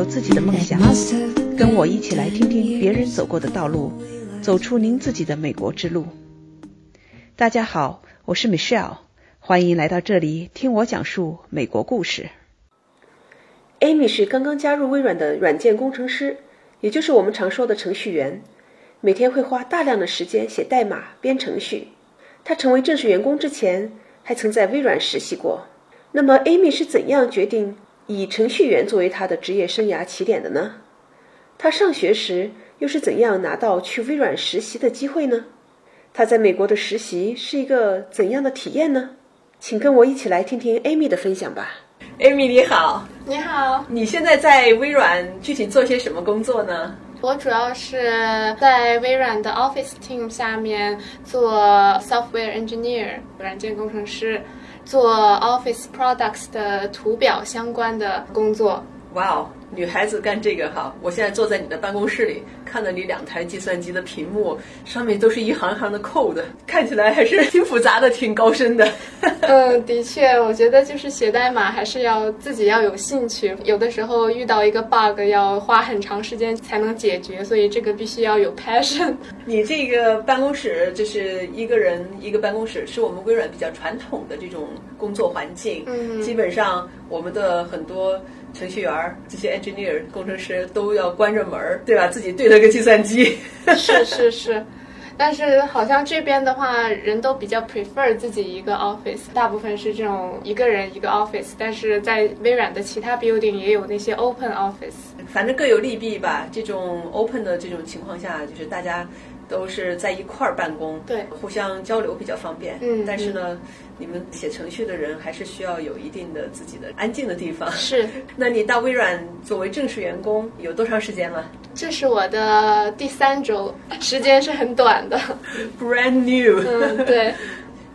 有自己的梦想，跟我一起来听听别人走过的道路，走出您自己的美国之路。大家好，我是 Michelle，欢迎来到这里听我讲述美国故事。Amy 是刚刚加入微软的软件工程师，也就是我们常说的程序员，每天会花大量的时间写代码、编程序。他成为正式员工之前，还曾在微软实习过。那么，Amy 是怎样决定以程序员作为他的职业生涯起点的呢？他上学时又是怎样拿到去微软实习的机会呢？他在美国的实习是一个怎样的体验呢？请跟我一起来听听 Amy 的分享吧。Amy 你好，你好，你现在在微软具体做些什么工作呢？我主要是在微软的 Office Team 下面做 Software Engineer 软件工程师，做 Office Products 的图表相关的工作。哇哦！女孩子干这个哈，我现在坐在你的办公室里，看到你两台计算机的屏幕，上面都是一行行的 code，看起来还是挺复杂的，挺高深的。嗯，的确，我觉得就是写代码还是要自己要有兴趣，有的时候遇到一个 bug 要花很长时间才能解决，所以这个必须要有 passion。你这个办公室就是一个人一个办公室，是我们微软比较传统的这种工作环境。嗯，基本上我们的很多程序员这些。engineer 工程师都要关着门儿，对吧？自己对着个计算机。是是是，但是好像这边的话，人都比较 prefer 自己一个 office，大部分是这种一个人一个 office。但是在微软的其他 building 也有那些 open office，反正各有利弊吧。这种 open 的这种情况下，就是大家。都是在一块儿办公，对，互相交流比较方便。嗯，但是呢，你们写程序的人还是需要有一定的自己的安静的地方。是，那你到微软作为正式员工有多长时间了？这是我的第三周，时间是很短的。Brand new。嗯，对。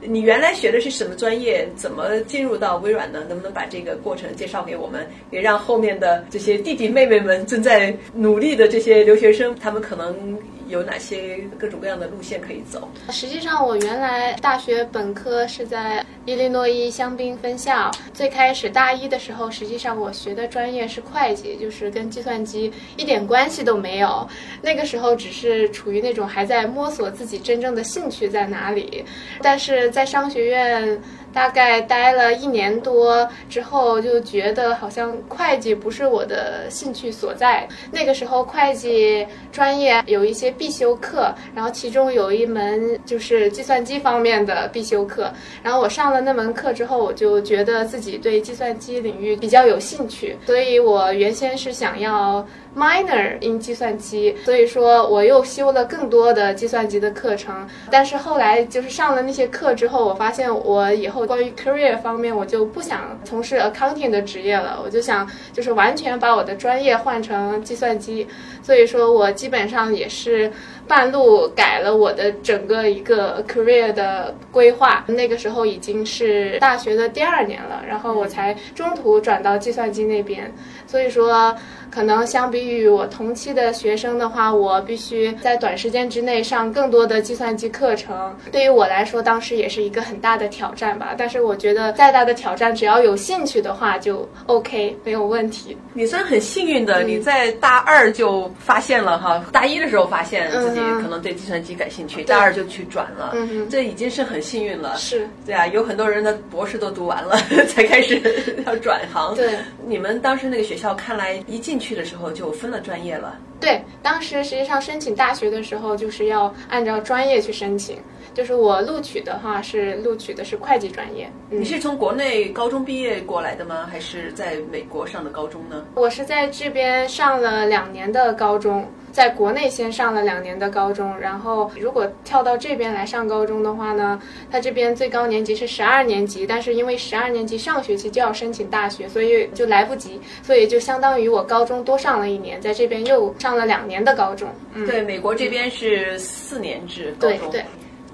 你原来学的是什么专业？怎么进入到微软呢？能不能把这个过程介绍给我们？也让后面的这些弟弟妹妹们正在努力的这些留学生，他们可能。有哪些各种各样的路线可以走？实际上，我原来大学本科是在伊利诺伊香槟分校。最开始大一的时候，实际上我学的专业是会计，就是跟计算机一点关系都没有。那个时候只是处于那种还在摸索自己真正的兴趣在哪里。但是在商学院。大概待了一年多之后，就觉得好像会计不是我的兴趣所在。那个时候，会计专业有一些必修课，然后其中有一门就是计算机方面的必修课。然后我上了那门课之后，我就觉得自己对计算机领域比较有兴趣，所以我原先是想要。Minor in 计算机，所以说我又修了更多的计算机的课程。但是后来就是上了那些课之后，我发现我以后关于 career 方面，我就不想从事 accounting 的职业了。我就想就是完全把我的专业换成计算机。所以说我基本上也是半路改了我的整个一个 career 的规划。那个时候已经是大学的第二年了，然后我才中途转到计算机那边。所以说。可能相比于我同期的学生的话，我必须在短时间之内上更多的计算机课程。对于我来说，当时也是一个很大的挑战吧。但是我觉得再大的挑战，只要有兴趣的话就 OK，没有问题。你算很幸运的，你在大二就发现了哈，大一的时候发现自己可能对计算机感兴趣，大二就去转了，这已经是很幸运了。是，对啊，有很多人的博士都读完了 才开始 要转行。对，你们当时那个学校看来一进去。去的时候就分了专业了。对，当时实际上申请大学的时候就是要按照专业去申请。就是我录取的话是录取的是会计专业。你是从国内高中毕业过来的吗？还是在美国上的高中呢？我是在这边上了两年的高中。在国内先上了两年的高中，然后如果跳到这边来上高中的话呢，他这边最高年级是十二年级，但是因为十二年级上学期就要申请大学，所以就来不及，所以就相当于我高中多上了一年，在这边又上了两年的高中。对，美国这边是四年制高中，对，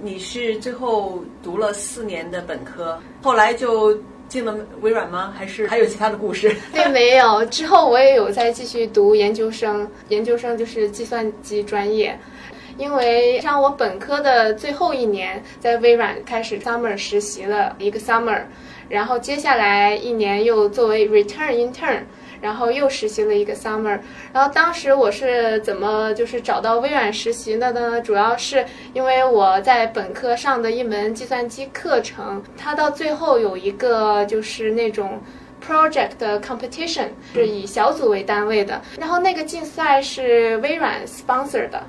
你是最后读了四年的本科，后来就。进了微软吗？还是还有其他的故事？对，没有。之后我也有在继续读研究生，研究生就是计算机专业。因为上我本科的最后一年，在微软开始 summer 实习了一个 summer，然后接下来一年又作为 return intern。然后又实习了一个 summer。然后当时我是怎么就是找到微软实习的呢？主要是因为我在本科上的一门计算机课程，它到最后有一个就是那种。Project 的 competition 是以小组为单位的，然后那个竞赛是微软 sponsor 的，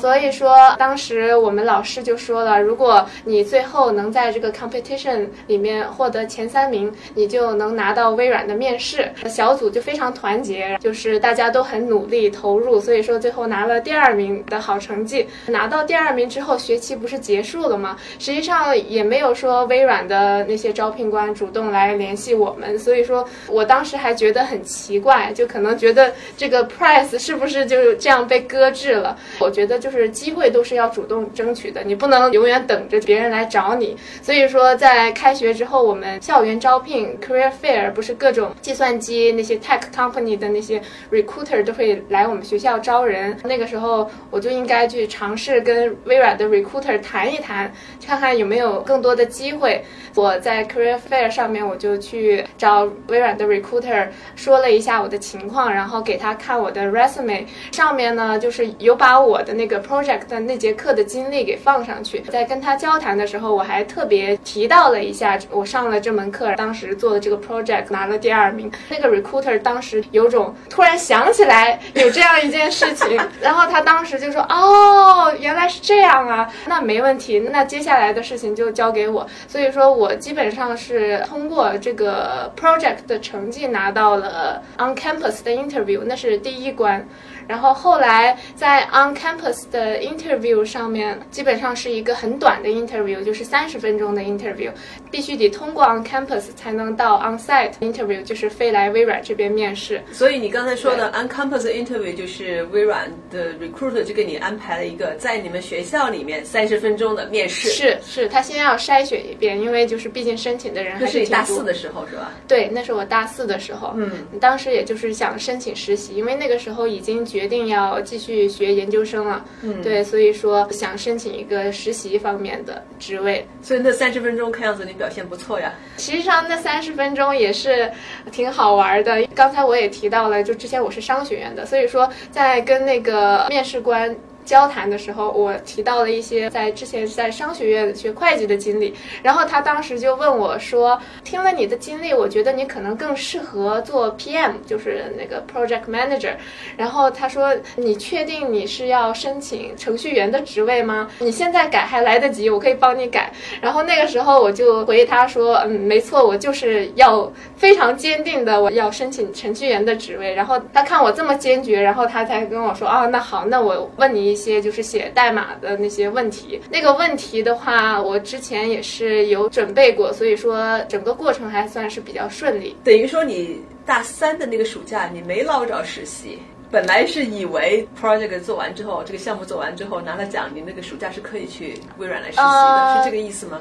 所以说当时我们老师就说了，如果你最后能在这个 competition 里面获得前三名，你就能拿到微软的面试。小组就非常团结，就是大家都很努力投入，所以说最后拿了第二名的好成绩。拿到第二名之后，学期不是结束了吗？实际上也没有说微软的那些招聘官主动来联系我们，所以说。我当时还觉得很奇怪，就可能觉得这个 price 是不是就这样被搁置了？我觉得就是机会都是要主动争取的，你不能永远等着别人来找你。所以说，在开学之后，我们校园招聘 career fair 不是各种计算机那些 tech company 的那些 recruiter 都会来我们学校招人。那个时候，我就应该去尝试跟微软的 recruiter 谈一谈，看看有没有更多的机会。我在 career fair 上面，我就去找。微软的 recruiter 说了一下我的情况，然后给他看我的 resume，上面呢就是有把我的那个 project 的那节课的经历给放上去。在跟他交谈的时候，我还特别提到了一下我上了这门课，当时做的这个 project 拿了第二名。那个 recruiter 当时有种突然想起来有这样一件事情，然后他当时就说：“哦，原来是这样啊，那没问题，那接下来的事情就交给我。”所以说我基本上是通过这个 project。的成绩拿到了 on campus 的 interview，那是第一关。然后后来在 on campus 的 interview 上面，基本上是一个很短的 interview，就是三十分钟的 interview，必须得通过 on campus 才能到 on site interview，就是飞来微软这边面试。所以你刚才说的 on campus interview 就是微软的 recruiter 就给你安排了一个在你们学校里面三十分钟的面试。是是，他先要筛选一遍，因为就是毕竟申请的人还是你大四的时候是吧？对，那是我大四的时候。嗯，当时也就是想申请实习，因为那个时候已经决定要继续学研究生了，嗯，对，所以说想申请一个实习方面的职位。所以那三十分钟看样子你表现不错呀。实际上那三十分钟也是挺好玩的。刚才我也提到了，就之前我是商学院的，所以说在跟那个面试官。交谈的时候，我提到了一些在之前在商学院学会计的经历，然后他当时就问我说：“听了你的经历，我觉得你可能更适合做 PM，就是那个 Project Manager。”然后他说：“你确定你是要申请程序员的职位吗？你现在改还来得及，我可以帮你改。”然后那个时候我就回他说：“嗯，没错，我就是要非常坚定的我要申请程序员的职位。”然后他看我这么坚决，然后他才跟我说：“啊，那好，那我问你一。”一些就是写代码的那些问题，那个问题的话，我之前也是有准备过，所以说整个过程还算是比较顺利。等于说你大三的那个暑假你没捞着实习，本来是以为 project 做完之后，这个项目做完之后拿了奖，你那个暑假是可以去微软来实习的，是这个意思吗？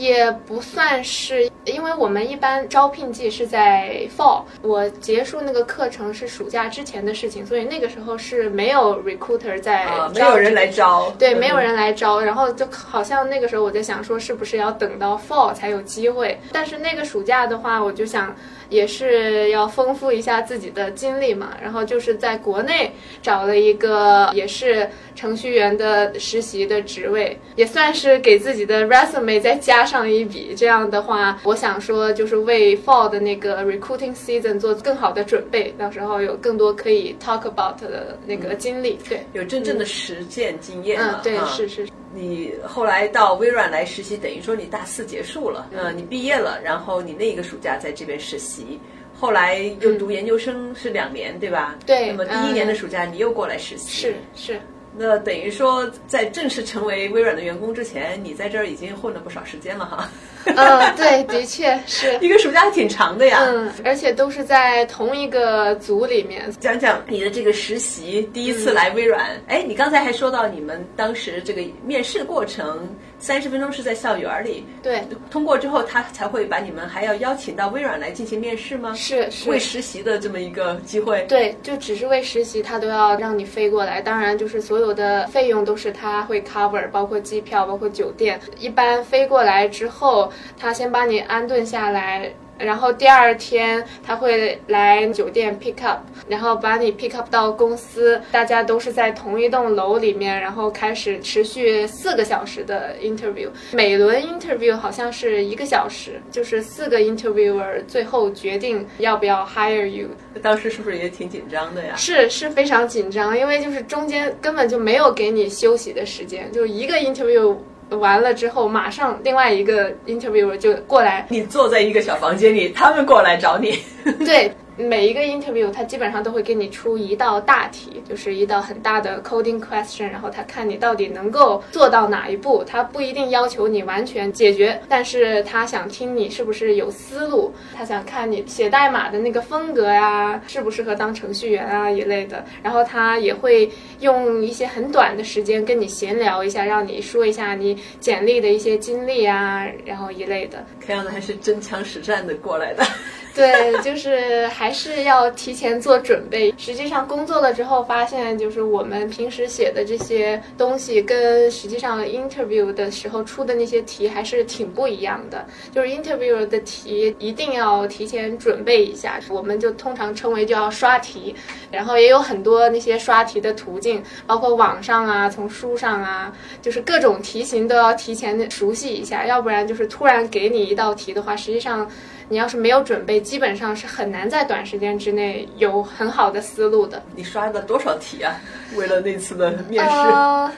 也不算是，因为我们一般招聘季是在 fall，我结束那个课程是暑假之前的事情，所以那个时候是没有 recruiter 在，没有人来招，对，没有人来招，然后就好像那个时候我在想说，是不是要等到 fall 才有机会？但是那个暑假的话，我就想。也是要丰富一下自己的经历嘛，然后就是在国内找了一个也是程序员的实习的职位，也算是给自己的 resume 再加上一笔。这样的话，我想说就是为 fall 的那个 recruiting season 做更好的准备，到时候有更多可以 talk about 的那个经历。对，有真正的实践经验嗯，对，是是。你后来到微软来实习，等于说你大四结束了，嗯，你毕业了，然后你那个暑假在这边实习，后来又读研究生是两年，对吧？对。那么第一年的暑假你又过来实习，是是。那等于说在正式成为微软的员工之前，你在这儿已经混了不少时间了哈。嗯，对，的确是一个暑假还挺长的呀。嗯，而且都是在同一个组里面。讲讲你的这个实习，第一次来微软。哎，你刚才还说到你们当时这个面试过程。三十分钟是在校园里，对，通过之后他才会把你们还要邀请到微软来进行面试吗？是是为实习的这么一个机会。对，就只是为实习，他都要让你飞过来。当然，就是所有的费用都是他会 cover，包括机票，包括酒店。一般飞过来之后，他先把你安顿下来。然后第二天他会来酒店 pick up，然后把你 pick up 到公司，大家都是在同一栋楼里面，然后开始持续四个小时的 interview，每轮 interview 好像是一个小时，就是四个 interviewer 最后决定要不要 hire you。当时是不是也挺紧张的呀？是是非常紧张，因为就是中间根本就没有给你休息的时间，就一个 interview。完了之后，马上另外一个 interviewer 就过来，你坐在一个小房间里，他们过来找你。对。每一个 interview，他基本上都会给你出一道大题，就是一道很大的 coding question，然后他看你到底能够做到哪一步。他不一定要求你完全解决，但是他想听你是不是有思路，他想看你写代码的那个风格呀，适不适合当程序员啊一类的。然后他也会用一些很短的时间跟你闲聊一下，让你说一下你简历的一些经历啊，然后一类的。看样子还是真枪实战的过来的。对，就是还是要提前做准备。实际上工作了之后，发现就是我们平时写的这些东西，跟实际上 interview 的时候出的那些题还是挺不一样的。就是 interview 的题一定要提前准备一下，我们就通常称为叫刷题。然后也有很多那些刷题的途径，包括网上啊，从书上啊，就是各种题型都要提前熟悉一下，要不然就是突然给你一道题的话，实际上。你要是没有准备，基本上是很难在短时间之内有很好的思路的。你刷了多少题啊？为了那次的面试？呃，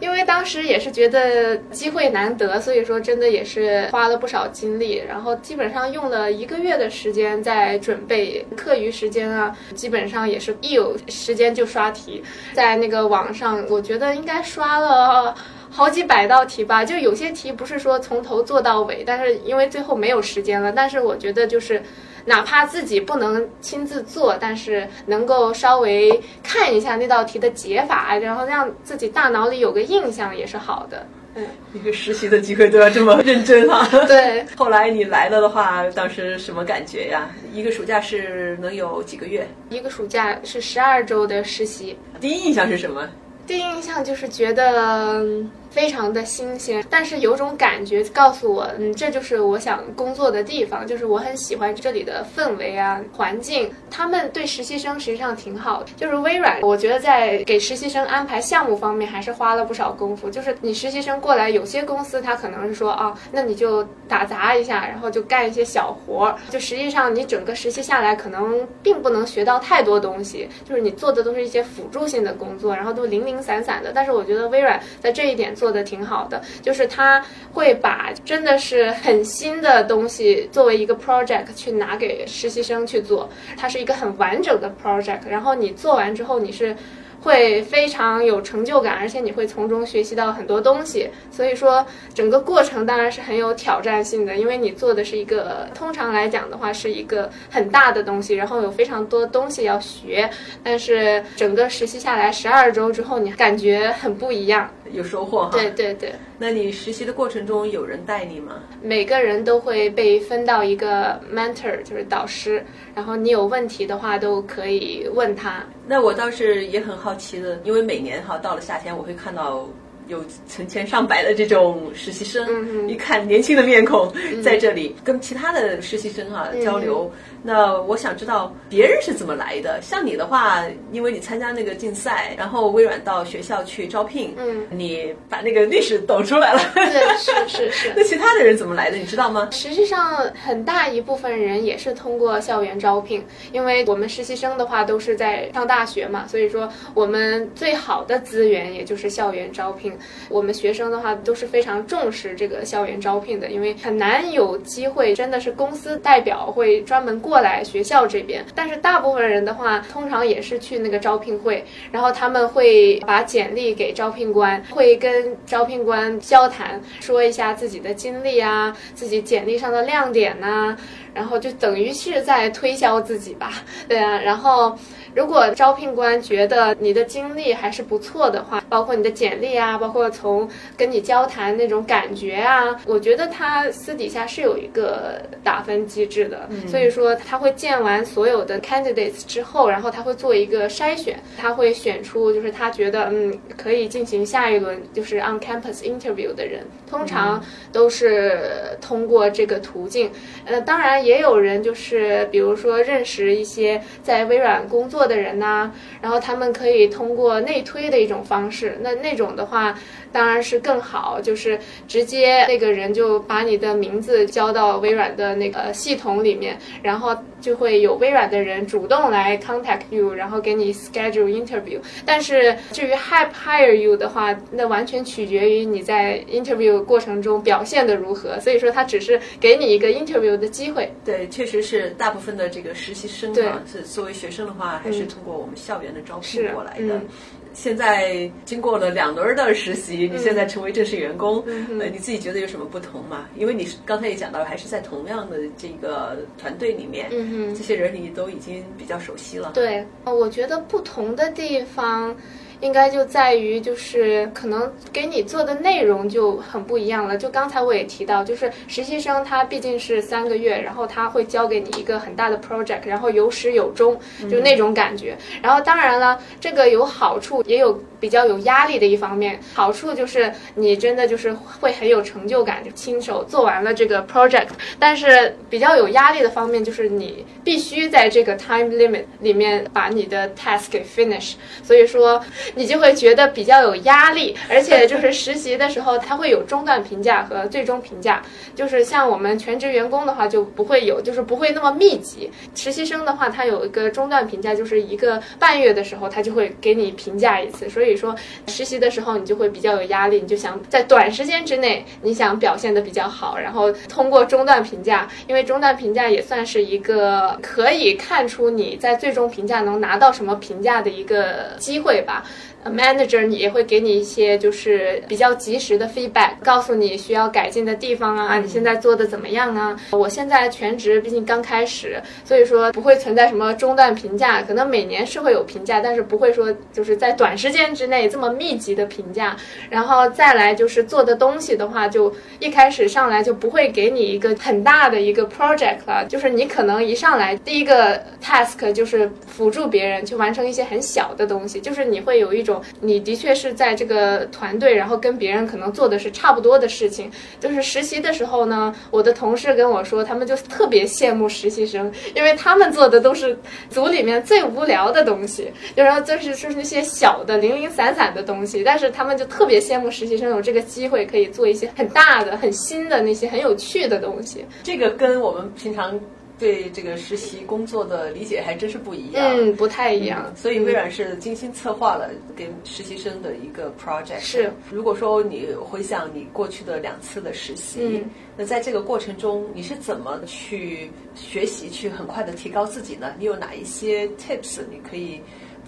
因为当时也是觉得机会难得，所以说真的也是花了不少精力，然后基本上用了一个月的时间在准备课余时间啊，基本上也是一有时间就刷题，在那个网上，我觉得应该刷了。好几百道题吧，就有些题不是说从头做到尾，但是因为最后没有时间了。但是我觉得就是，哪怕自己不能亲自做，但是能够稍微看一下那道题的解法，然后让自己大脑里有个印象也是好的。嗯，一个实习的机会都要这么认真哈。对。后来你来了的话，当时什么感觉呀？一个暑假是能有几个月？一个暑假是十二周的实习。第一印象是什么？第一印象就是觉得。非常的新鲜，但是有种感觉告诉我，嗯，这就是我想工作的地方，就是我很喜欢这里的氛围啊，环境。他们对实习生实际上挺好的，就是微软，我觉得在给实习生安排项目方面还是花了不少功夫。就是你实习生过来，有些公司他可能是说啊，那你就打杂一下，然后就干一些小活儿，就实际上你整个实习下来可能并不能学到太多东西，就是你做的都是一些辅助性的工作，然后都零零散散的。但是我觉得微软在这一点。做的挺好的，就是他会把真的是很新的东西作为一个 project 去拿给实习生去做，它是一个很完整的 project，然后你做完之后你是。会非常有成就感，而且你会从中学习到很多东西。所以说，整个过程当然是很有挑战性的，因为你做的是一个通常来讲的话是一个很大的东西，然后有非常多东西要学。但是整个实习下来十二周之后，你感觉很不一样，有收获哈。对对对。那你实习的过程中有人带你吗？每个人都会被分到一个 mentor，就是导师，然后你有问题的话都可以问他。那我倒是也很好奇的，因为每年哈到了夏天，我会看到。有成千上百的这种实习生，一看年轻的面孔在这里跟其他的实习生啊交流。那我想知道别人是怎么来的？像你的话，因为你参加那个竞赛，然后微软到学校去招聘，嗯，你把那个历史抖出来了。对，是是是。那其他的人怎么来的？你知道吗？实际上，很大一部分人也是通过校园招聘，因为我们实习生的话都是在上大学嘛，所以说我们最好的资源也就是校园招聘。我们学生的话都是非常重视这个校园招聘的，因为很难有机会，真的是公司代表会专门过过来学校这边。但是大部分人的话，通常也是去那个招聘会，然后他们会把简历给招聘官，会跟招聘官交谈，说一下自己的经历啊，自己简历上的亮点呐，然后就等于是在推销自己吧，对啊，然后。如果招聘官觉得你的经历还是不错的话，包括你的简历啊，包括从跟你交谈那种感觉啊，我觉得他私底下是有一个打分机制的。所以说他会见完所有的 candidates 之后，然后他会做一个筛选，他会选出就是他觉得嗯可以进行下一轮就是 on campus interview 的人，通常都是通过这个途径。呃，当然也有人就是比如说认识一些在微软工作的人呐、然后他们可以通过内推的一种方式，那那种的话当然是更好，就是直接那个人就把你的名字交到微软的那个系统里面，然后就会有微软的人主动来 contact you，然后给你 schedule interview。但是至于 hire hire you 的话，那完全取决于你在 interview 过程中表现的如何。所以说，他只是给你一个 interview 的机会。对，确实是大部分的这个实习生对啊，是作为学生的话，还是通过我们校园的招聘过来的。嗯现在经过了两轮的实习，你现在成为正式员工，嗯呃，你自己觉得有什么不同吗？因为你刚才也讲到，还是在同样的这个团队里面，嗯哼这些人你都已经比较熟悉了。对，呃我觉得不同的地方。应该就在于，就是可能给你做的内容就很不一样了。就刚才我也提到，就是实习生他毕竟是三个月，然后他会交给你一个很大的 project，然后有始有终，就那种感觉。然后当然了，这个有好处，也有比较有压力的一方面。好处就是你真的就是会很有成就感，就亲手做完了这个 project。但是比较有压力的方面就是你必须在这个 time limit 里面把你的 task 给 finish。所以说你就会觉得比较有压力，而且就是实习的时候，它会有中断评价和最终评价。就是像我们全职员工的话就不会有，就是不会那么密集。实习生的话，他有一个中断评价，就是一个半月的时候，他就会给你评价一次。所以说实习的时候你就会比较有压力，你就想在短时间之内你想表现的比较好，然后通过中断评价，因为中断评价也算是一个可以看出你在最终评价能拿到什么评价的一个机会吧。Manager 也会给你一些就是比较及时的 feedback，告诉你需要改进的地方啊，你现在做的怎么样啊？我现在全职，毕竟刚开始，所以说不会存在什么中断评价，可能每年是会有评价，但是不会说就是在短时间之内这么密集的评价。然后再来就是做的东西的话，就一开始上来就不会给你一个很大的一个 project 了，就是你可能一上来第一个 task 就是辅助别人去完成一些很小的东西，就是你会有一种你的确是在这个团队，然后跟别人可能做的是差不多的事情。就是实习的时候呢，我的同事跟我说，他们就特别羡慕实习生，因为他们做的都是组里面最无聊的东西，就然后就是就是那些小的零零散散的东西，但是他们就特别羡慕实习生有这个机会可以做一些很大的、很新的那些很有趣的东西。这个跟我们平常对这个实习工作的理解还真是不一样。嗯，不太一样。所以微软是精心策划了给实习生的一个 project。是，如果说你回想你过去的两次的实习，嗯那在这个过程中你是怎么去学习，去很快的提高自己呢？你有哪一些 tips 你可以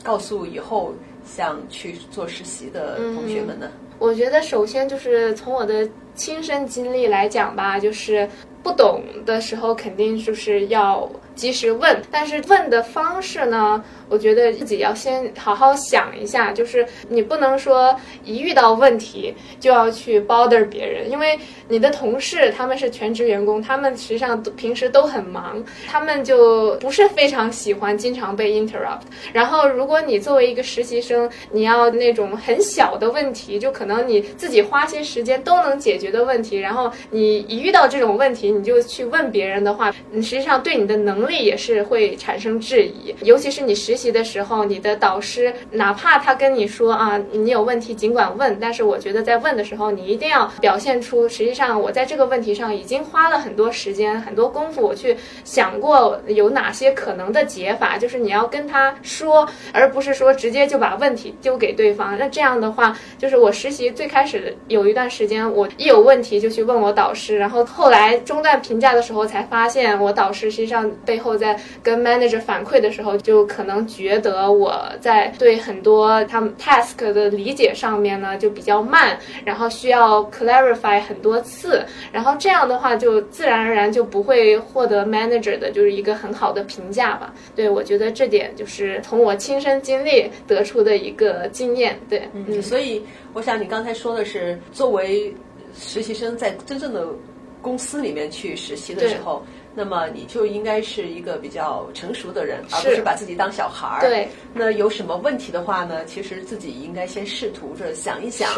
告诉以后想去做实习的同学们呢？我觉得首先就是从我的亲身经历来讲吧，就是不懂的时候肯定就是要及时问，但是问的方式呢，我觉得自己要先好好想一下，就是你不能说一遇到问题就要去 bother 别人，因为你的同事他们是全职员工，他们实际上平时都很忙，他们就不是非常喜欢经常被 interrupt。然后，如果你作为一个实习生，你要那种很小的问题，就可能你自己花些时间都能解决的问题，然后你一遇到这种问题，你就去问别人的话，你实际上对你的能力也是会产生质疑。尤其是你实习的时候，你的导师哪怕他跟你说啊，你有问题尽管问，但是我觉得在问的时候，你一定要表现出，实际上我在这个问题上已经花了很多时间、很多功夫，我去想过有哪些可能的解法，就是你要跟他说，而不是说直接就把问题丢给对方。那这样的话，就是我实习最开始有一段时间，我一有问题就去问我导师，然后后来中在评价的时候才发现，我导师实际上背后在跟 manager 反馈的时候，就可能觉得我在对很多他们 task 的理解上面呢就比较慢，然后需要 clarify 很多次，然后这样的话就自然而然就不会获得 manager 的就是一个很好的评价吧。对我觉得这点就是从我亲身经历得出的一个经验。对，嗯，所以我想你刚才说的是作为实习生在真正的公司里面去实习的时候。那么你就应该是一个比较成熟的人，而不是把自己当小孩儿。对。那有什么问题的话呢？其实自己应该先试图着想一想，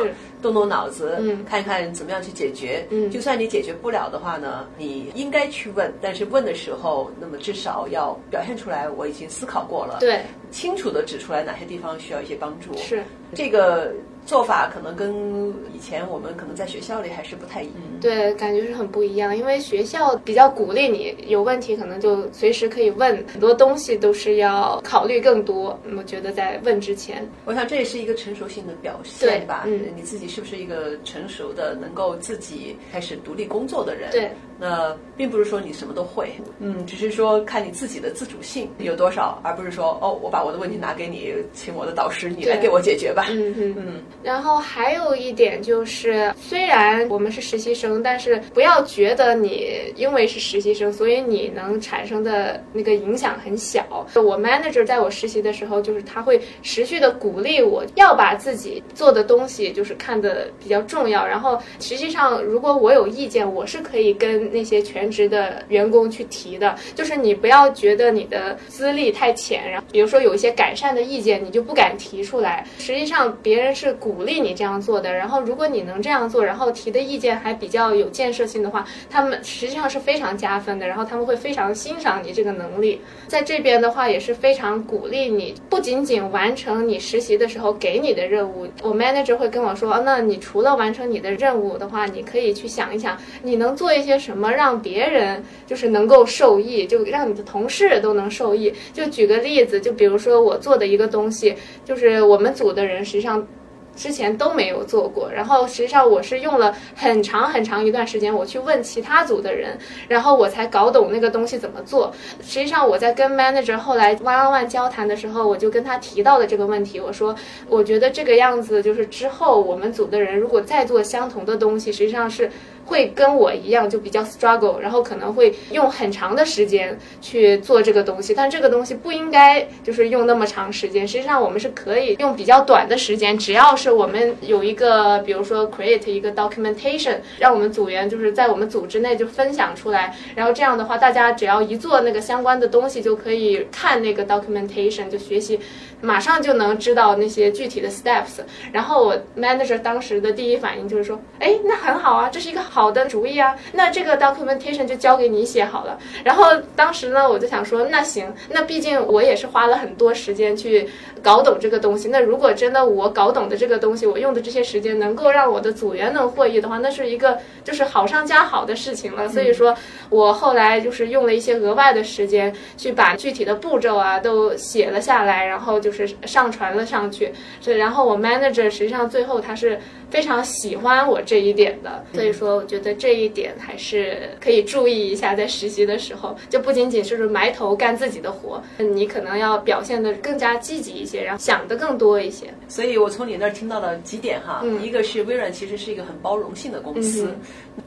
动动脑子，看一看怎么样去解决。嗯。就算你解决不了的话呢，你应该去问，但是问的时候，那么至少要表现出来，我已经思考过了。对。清楚的指出来哪些地方需要一些帮助。是。这个。做法可能跟以前我们可能在学校里还是不太一样，对，感觉是很不一样。因为学校比较鼓励你有问题，可能就随时可以问，很多东西都是要考虑更多。我觉得在问之前，我想这也是一个成熟性的表现吧。嗯，你自己是不是一个成熟的、能够自己开始独立工作的人？对。那并不是说你什么都会，嗯，只是说看你自己的自主性有多少，而不是说哦，我把我的问题拿给你，请我的导师你来给我解决吧。嗯嗯嗯。然后还有一点就是，虽然我们是实习生，但是不要觉得你因为是实习生，所以你能产生的那个影响很小。我 manager 在我实习的时候，就是他会持续的鼓励我要把自己做的东西就是看的比较重要。然后实际上，如果我有意见，我是可以跟那些全职的员工去提的，就是你不要觉得你的资历太浅，然后比如说有一些改善的意见，你就不敢提出来。实际上别人是鼓励你这样做的，然后如果你能这样做，然后提的意见还比较有建设性的话，他们实际上是非常加分的，然后他们会非常欣赏你这个能力。在这边的话也是非常鼓励你，不仅仅完成你实习的时候给你的任务，我 manager 会跟我说，那你除了完成你的任务的话，你可以去想一想，你能做一些什么。怎么让别人就是能够受益，就让你的同事都能受益。就举个例子，就比如说我做的一个东西，就是我们组的人实际上。之前都没有做过，然后实际上我是用了很长很长一段时间，我去问其他组的人，然后我才搞懂那个东西怎么做。实际上我在跟 manager 后来 one on one 交谈的时候，我就跟他提到了这个问题，我说我觉得这个样子就是之后我们组的人如果再做相同的东西，实际上是会跟我一样就比较 struggle，然后可能会用很长的时间去做这个东西，但这个东西不应该就是用那么长时间。实际上我们是可以用比较短的时间，只要是。我们有一个，比如说 create 一个 documentation，让我们组员就是在我们组织内就分享出来，然后这样的话，大家只要一做那个相关的东西，就可以看那个 documentation，就学习。马上就能知道那些具体的 steps，然后我 manager 当时的第一反应就是说，哎，那很好啊，这是一个好的主意啊，那这个 documentation 就交给你写好了。然后当时呢，我就想说，那行，那毕竟我也是花了很多时间去搞懂这个东西。那如果真的我搞懂的这个东西，我用的这些时间能够让我的组员能获益的话，那是一个就是好上加好的事情了。所以说我后来就是用了一些额外的时间去把具体的步骤啊都写了下来，然后。就是上传了上去，所以然后我 manager 实际上最后他是非常喜欢我这一点的，所以说我觉得这一点还是可以注意一下，在实习的时候，就不仅仅是埋头干自己的活，你可能要表现的更加积极一些，然后想的更多一些。所以我从你那儿听到了几点哈，一个是微软其实是一个很包容性的公司，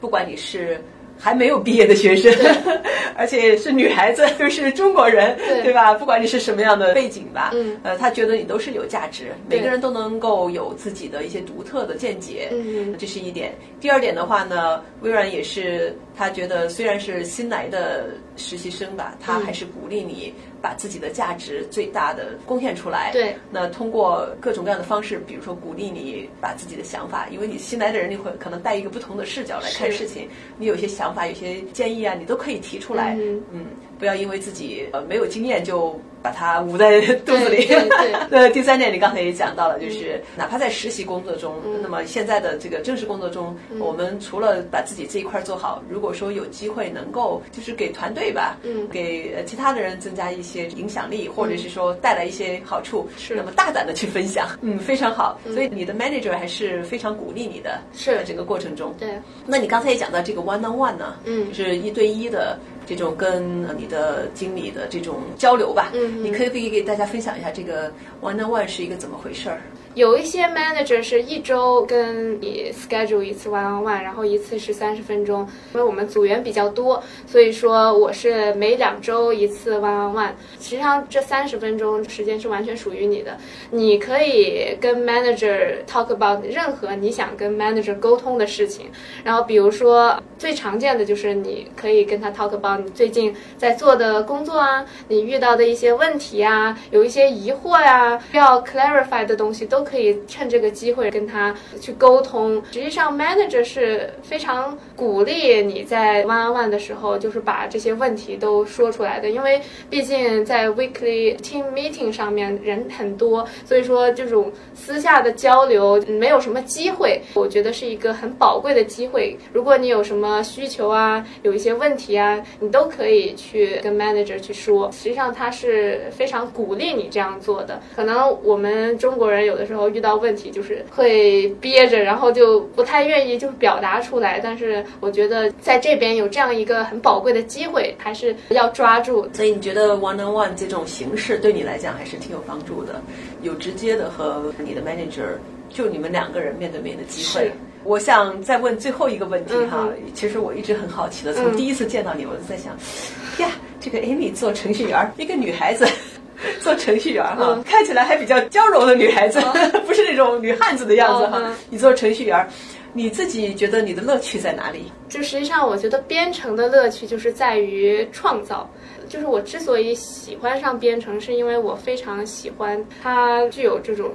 不管你是。还没有毕业的学生，而且是女孩子，又 是中国人，对吧？不管你是什么样的背景吧，呃，他觉得你都是有价值，每个人都能够有自己的一些独特的见解，这是一点。第二点的话呢，微软也是他觉得虽然是新来的实习生吧，他还是鼓励你。把自己的价值最大的贡献出来。对。那通过各种各样的方式，比如说鼓励你把自己的想法，因为你新来的人，你会可能带一个不同的视角来看事情。你有些想法、有些建议啊，你都可以提出来。嗯。不要因为自己呃没有经验就。把它捂在肚子里。那 第三点，你刚才也讲到了，就是哪怕在实习工作中，那么现在的这个正式工作中，我们除了把自己这一块做好，如果说有机会能够就是给团队吧，嗯给其他的人增加一些影响力，或者是说带来一些好处，是那么大胆的去分享，嗯，非常好。所以你的 manager 还是非常鼓励你的，是整个过程中。对。那你刚才也讲到这个 one on one 呢，嗯，就是一对一的。这种跟你的经理的这种交流吧。嗯，你可以可以给大家分享一下这个 one on one 是一个怎么回事儿？有一些 manager 是一周跟你 schedule 一次 one on one，然后一次是三十分钟。因为我们组员比较多，所以说我是每两周一次 one on one。实际上这三十分钟时间是完全属于你的，你可以跟 manager talk about 任何你想跟 manager 沟通的事情。然后比如说最常见的就是你可以跟他 talk about 你最近在做的工作啊，你遇到的一些问题啊，有一些疑惑呀、需要 clarify 的东西都。都可以趁这个机会跟他去沟通。实际上，manager 是非常鼓励你在 one on one 的时候，就是把这些问题都说出来的。因为毕竟在 weekly team meeting 上面人很多，所以说这种私下的交流没有什么机会。我觉得是一个很宝贵的机会。如果你有什么需求啊，有一些问题啊，你都可以去跟 manager 去说。实际上，他是非常鼓励你这样做的。可能我们中国人有的。遇到问题就是会憋着，然后就不太愿意就表达出来。但是我觉得在这边有这样一个很宝贵的机会，还是要抓住。所以你觉得 one on one 这种形式对你来讲还是挺有帮助的，有直接的和你的 manager 就你们两个人面对面的机会。我想再问最后一个问题哈，其实我一直很好奇的，从第一次见到你，我就在想，呀，这个 Amy 做程序员，一个女孩子。做程序员哈，看起来还比较娇柔的女孩子，不是那种女汉子的样子哈。你做程序员，你自己觉得你的乐趣在哪里？就实际上，我觉得编程的乐趣就是在于创造。就是我之所以喜欢上编程，是因为我非常喜欢它具有这种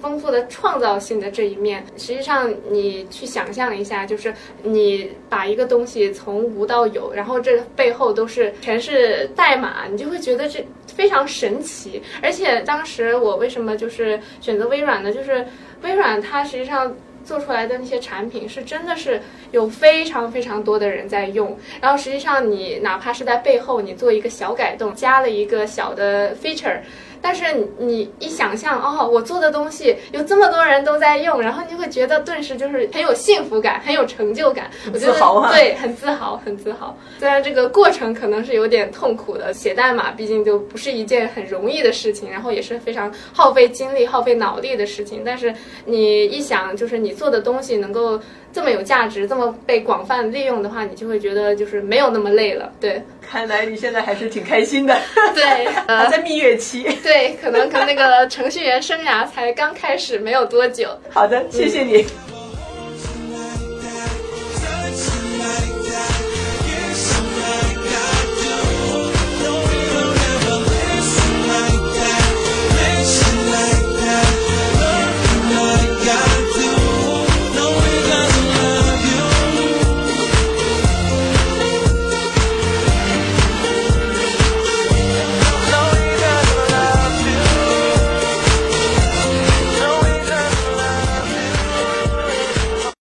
丰富的创造性的这一面。实际上，你去想象一下，就是你把一个东西从无到有，然后这背后都是全是代码，你就会觉得这。非常神奇，而且当时我为什么就是选择微软呢？就是微软它实际上做出来的那些产品是真的是有非常非常多的人在用，然后实际上你哪怕是在背后你做一个小改动，加了一个小的 feature。但是你一想象哦，我做的东西有这么多人都在用，然后你会觉得顿时就是很有幸福感，很有成就感。我觉得对，很自豪，很自豪。虽然这个过程可能是有点痛苦的，写代码毕竟就不是一件很容易的事情，然后也是非常耗费精力、耗费脑力的事情。但是你一想，就是你做的东西能够。这么有价值，这么被广泛利用的话，你就会觉得就是没有那么累了。对，看来你现在还是挺开心的。对，还在蜜月期。对，可能跟那个程序员生涯才刚开始没有多久。好的，谢谢你。